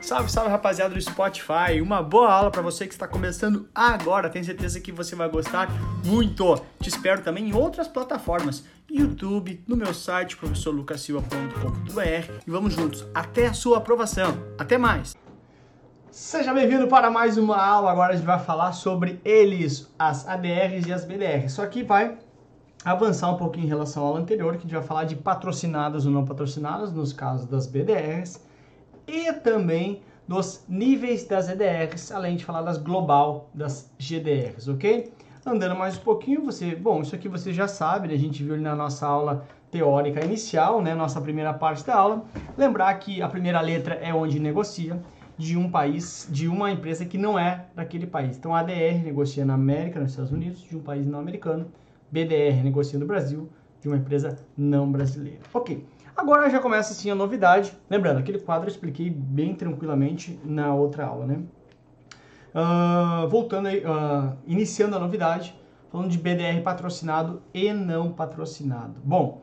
Salve, salve rapaziada do Spotify. Uma boa aula para você que está começando agora. Tenho certeza que você vai gostar muito. Te espero também em outras plataformas, YouTube, no meu site professorlucasilva.com.br e vamos juntos até a sua aprovação. Até mais. Seja bem-vindo para mais uma aula. Agora a gente vai falar sobre eles, as ADRs e as BDRs. Só que vai avançar um pouquinho em relação à aula anterior, que a gente vai falar de patrocinadas ou não patrocinadas, nos casos das BDRs, e também dos níveis das EDRs, além de falar das global das GDRs, ok? Andando mais um pouquinho, você, bom, isso aqui você já sabe, né? a gente viu na nossa aula teórica inicial, né, nossa primeira parte da aula. Lembrar que a primeira letra é onde negocia de um país, de uma empresa que não é daquele país. Então ADR negocia na América, nos Estados Unidos, de um país não americano. BDR negocia no Brasil, de uma empresa não brasileira. Ok. Agora já começa assim a novidade. Lembrando, aquele quadro eu expliquei bem tranquilamente na outra aula, né? Uh, voltando aí, uh, iniciando a novidade, falando de BDR patrocinado e não patrocinado. Bom,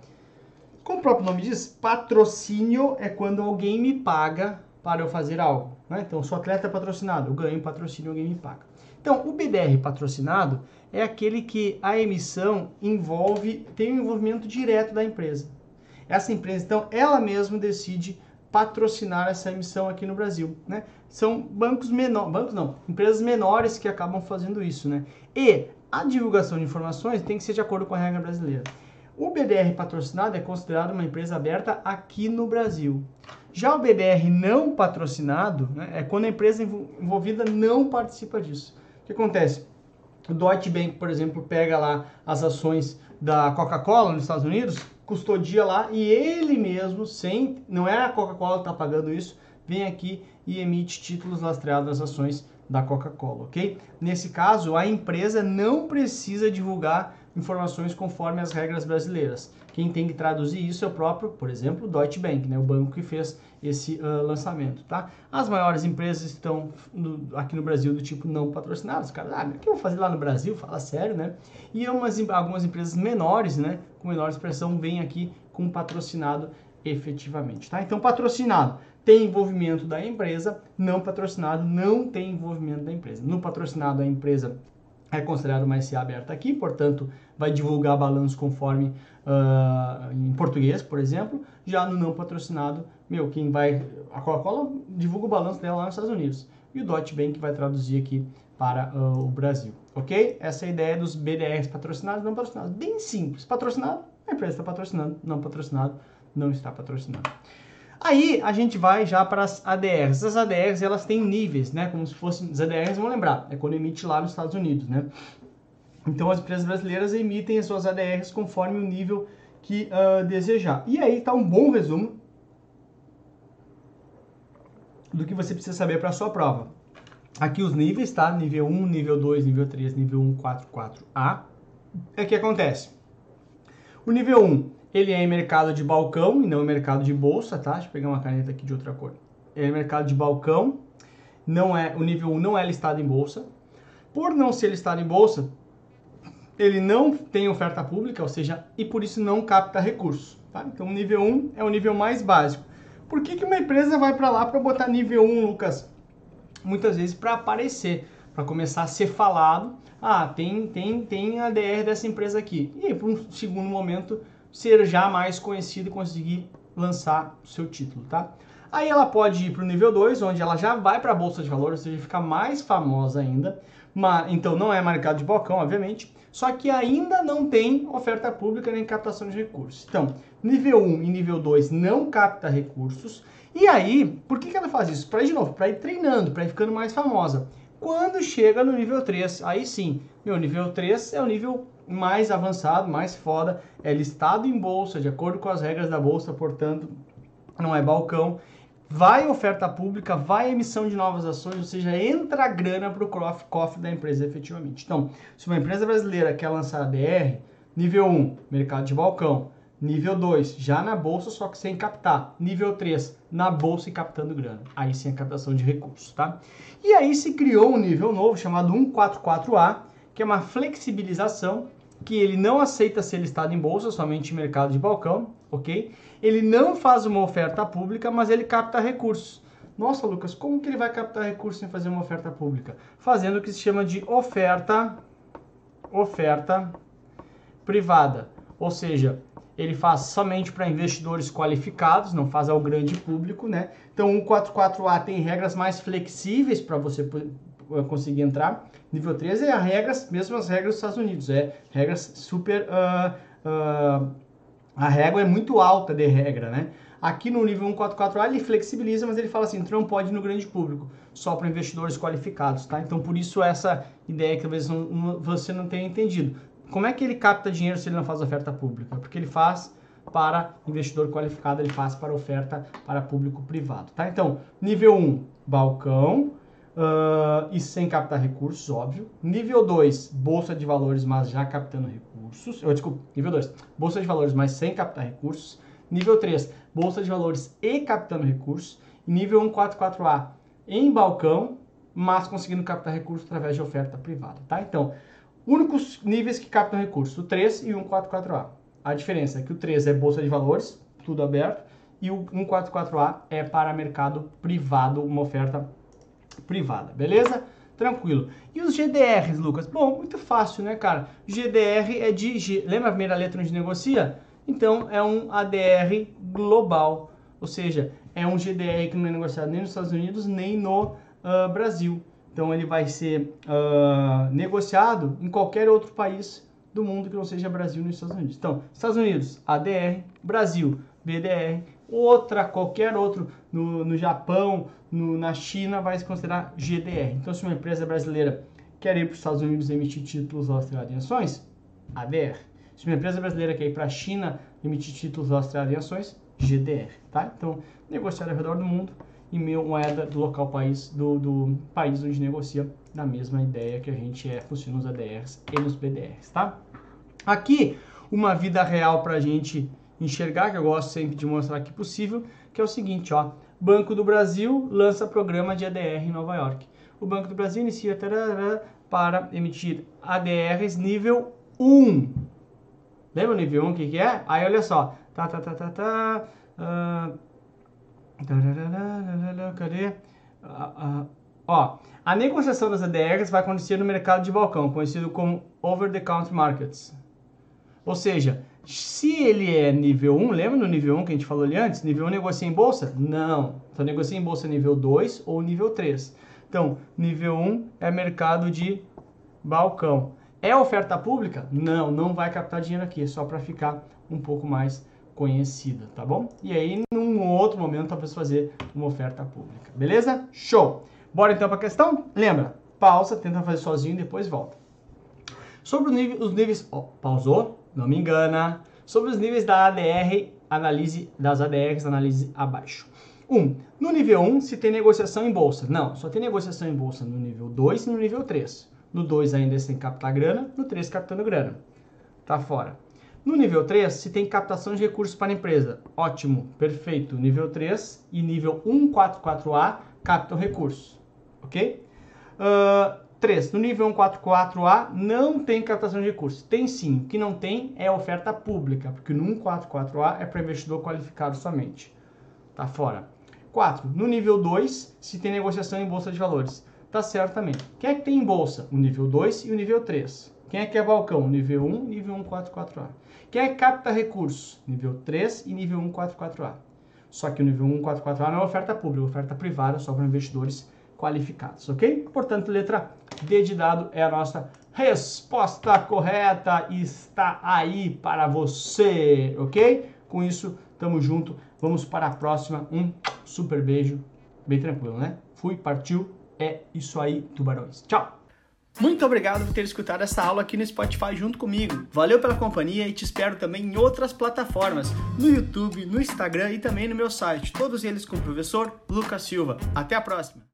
como o próprio nome diz, patrocínio é quando alguém me paga para eu fazer algo. Né? Então, sou atleta patrocinado, eu ganho patrocínio, alguém me paga. Então, o BDR patrocinado é aquele que a emissão envolve, tem um envolvimento direto da empresa. Essa empresa, então, ela mesma decide patrocinar essa emissão aqui no Brasil, né? São bancos menores, bancos não, empresas menores que acabam fazendo isso, né? E a divulgação de informações tem que ser de acordo com a regra brasileira. O BDR patrocinado é considerado uma empresa aberta aqui no Brasil. Já o BDR não patrocinado né, é quando a empresa envolvida não participa disso. Que acontece? O Deutsche Bank, por exemplo, pega lá as ações da Coca-Cola nos Estados Unidos, custodia lá e ele mesmo, sem, não é a Coca-Cola que está pagando isso, vem aqui e emite títulos lastreados nas ações da Coca-Cola, ok? Nesse caso, a empresa não precisa divulgar informações conforme as regras brasileiras. Quem tem que traduzir isso é o próprio, por exemplo, Deutsche Bank, né, o banco que fez esse uh, lançamento, tá? As maiores empresas estão no, aqui no Brasil do tipo não patrocinadas. Cara, ah, o que eu vou fazer lá no Brasil? Fala sério, né? E umas, algumas empresas menores, né, com menor expressão, vêm aqui com patrocinado efetivamente, tá? Então, patrocinado tem envolvimento da empresa, não patrocinado não tem envolvimento da empresa. No patrocinado, a empresa é considerado uma SA aberta aqui, portanto, vai divulgar balanço conforme uh, em português, por exemplo. Já no não patrocinado, meu, quem vai. A Coca-Cola divulga o balanço dela lá nos Estados Unidos. E o Deutsche Bank vai traduzir aqui para uh, o Brasil. Ok? Essa é a ideia dos BDRs patrocinados e não patrocinados. Bem simples. Patrocinado, a empresa está patrocinando. Não patrocinado, não está patrocinando. Aí a gente vai já para as ADRs. As ADRs elas têm níveis, né? Como se fossem as ADRs, vamos lembrar, é quando emite lá nos Estados Unidos, né? Então as empresas brasileiras emitem as suas ADRs conforme o nível que uh, desejar. E aí está um bom resumo do que você precisa saber para a sua prova. Aqui os níveis, tá? Nível 1, nível 2, nível 3, nível 1, 4, 4A. É que acontece. O nível 1 ele é em mercado de balcão e não em mercado de bolsa, tá? Deixa eu pegar uma caneta aqui de outra cor. É em mercado de balcão, não é, o nível 1 não é listado em bolsa. Por não ser listado em bolsa, ele não tem oferta pública, ou seja, e por isso não capta recursos, tá? Então o nível 1 é o nível mais básico. Por que, que uma empresa vai para lá para botar nível 1, Lucas? Muitas vezes para aparecer, para começar a ser falado, ah, tem, tem, tem a DR dessa empresa aqui. E aí, por um segundo momento, ser já mais conhecido e conseguir lançar o seu título, tá? Aí ela pode ir para o nível 2, onde ela já vai para a bolsa de valores, ou seja, fica mais famosa ainda. Mas, então não é mercado de balcão, obviamente, só que ainda não tem oferta pública nem captação de recursos. Então, nível 1 e nível 2 não capta recursos. E aí, por que, que ela faz isso? Para ir de novo, para ir treinando, para ir ficando mais famosa. Quando chega no nível 3, aí sim, meu nível 3 é o nível mais avançado, mais foda, é listado em bolsa, de acordo com as regras da bolsa, portanto, não é balcão. Vai oferta pública, vai emissão de novas ações, ou seja, entra grana para o cofre da empresa efetivamente. Então, se uma empresa brasileira quer lançar a DR, nível 1, mercado de balcão. Nível 2, já na bolsa, só que sem captar. Nível 3, na bolsa e captando grana. Aí sim a captação de recursos, tá? E aí se criou um nível novo chamado 144A, que é uma flexibilização que ele não aceita ser listado em bolsa, somente em mercado de balcão, ok? Ele não faz uma oferta pública, mas ele capta recursos. Nossa, Lucas, como que ele vai captar recursos sem fazer uma oferta pública? Fazendo o que se chama de oferta, oferta privada. Ou seja, ele faz somente para investidores qualificados, não faz ao grande público, né? Então, o 144A tem regras mais flexíveis para você conseguir entrar. Nível 3 é as regras, mesmo as regras dos Estados Unidos, é regras super. Uh, uh, a régua é muito alta de regra, né? Aqui no nível 144A ele flexibiliza, mas ele fala assim, tu não pode ir no grande público, só para investidores qualificados, tá? Então por isso essa ideia que talvez você não tenha entendido. Como é que ele capta dinheiro se ele não faz oferta pública? Porque ele faz para investidor qualificado, ele faz para oferta para público privado, tá? Então, nível 1, balcão, uh, e sem captar recursos, óbvio. Nível 2, bolsa de valores, mas já captando recursos. Eu, desculpa, nível 2, bolsa de valores, mas sem captar recursos. Nível 3, bolsa de valores e captando recursos. Nível 144A, em balcão, mas conseguindo captar recursos através de oferta privada, tá? Então, únicos níveis que captam recursos, o 3 e o 144A. A diferença é que o 3 é bolsa de valores, tudo aberto, e o 144A é para mercado privado, uma oferta privada, beleza? Tranquilo. E os GDRs, Lucas? Bom, muito fácil, né, cara? GDR é de... G... Lembra a primeira letra onde negocia? Então, é um ADR global. Ou seja, é um GDR que não é negociado nem nos Estados Unidos, nem no uh, Brasil. Então, ele vai ser uh, negociado em qualquer outro país do mundo que não seja Brasil nos Estados Unidos. Então, Estados Unidos, ADR, Brasil, BDR, outra, qualquer outro, no, no Japão, no, na China, vai se considerar GDR. Então, se uma empresa brasileira quer ir para os Estados Unidos emitir títulos australianos em ações, ADR. Se uma empresa brasileira quer ir para a China emitir títulos australianos em ações, GDR, tá? Então, negociar ao redor do mundo em moeda do local país, do, do país onde negocia, na mesma ideia que a gente é, funciona nos ADRs e nos BDRs, tá? Aqui, uma vida real para a gente enxergar, que eu gosto sempre de mostrar que possível, que é o seguinte, ó. Banco do Brasil lança programa de ADR em Nova York. O Banco do Brasil inicia tarará, para emitir ADRs nível 1. Lembra o nível 1 o que, que é? Aí olha só. Tá, tá, tá, tá, tá. Uh, cadê? Uh, uh, ó, a negociação das ADRs vai acontecer no mercado de balcão, conhecido como Over the Counter Markets. Ou seja, se ele é nível 1, lembra no nível 1 que a gente falou ali antes? Nível 1 negocia em bolsa? Não. Só negocia em bolsa nível 2 ou nível 3. Então, nível 1 é mercado de balcão. É oferta pública? Não, não vai captar dinheiro aqui, é só para ficar um pouco mais conhecida, tá bom? E aí, num outro momento, talvez fazer uma oferta pública, beleza? Show! Bora então para a questão? Lembra, pausa, tenta fazer sozinho e depois volta. Sobre nível, os níveis... Oh, pausou? Não me engana. Sobre os níveis da ADR, analise das ADRs, analise abaixo. 1. Um, no nível 1, um, se tem negociação em bolsa. Não, só tem negociação em bolsa no nível 2 e no nível 3. No 2 ainda sem captar grana, no 3 captando grana. Tá fora. No nível 3, se tem captação de recursos para a empresa. Ótimo, perfeito. Nível 3 e nível 144A captam recursos. Ok? Uh, 3. No nível 144A não tem captação de recursos. Tem sim. O que não tem é oferta pública, porque no 144A é para investidor qualificado somente. Tá fora. 4. No nível 2, se tem negociação em bolsa de valores. Tá certo também. Quem é que tem em bolsa? O nível 2 e o nível 3. Quem é que é balcão? Nível 1 nível 144A. Quem é que capta recursos? Nível 3 e nível 144A. Só que o nível 144A não é oferta pública, é oferta privada só para investidores qualificados, ok? Portanto, letra D de dado é a nossa resposta correta. Está aí para você, ok? Com isso, tamo junto. Vamos para a próxima. Um super beijo. Bem tranquilo, né? Fui, partiu. É isso aí, tubarões. Tchau! Muito obrigado por ter escutado essa aula aqui no Spotify junto comigo. Valeu pela companhia e te espero também em outras plataformas, no YouTube, no Instagram e também no meu site, todos eles com o professor Lucas Silva. Até a próxima!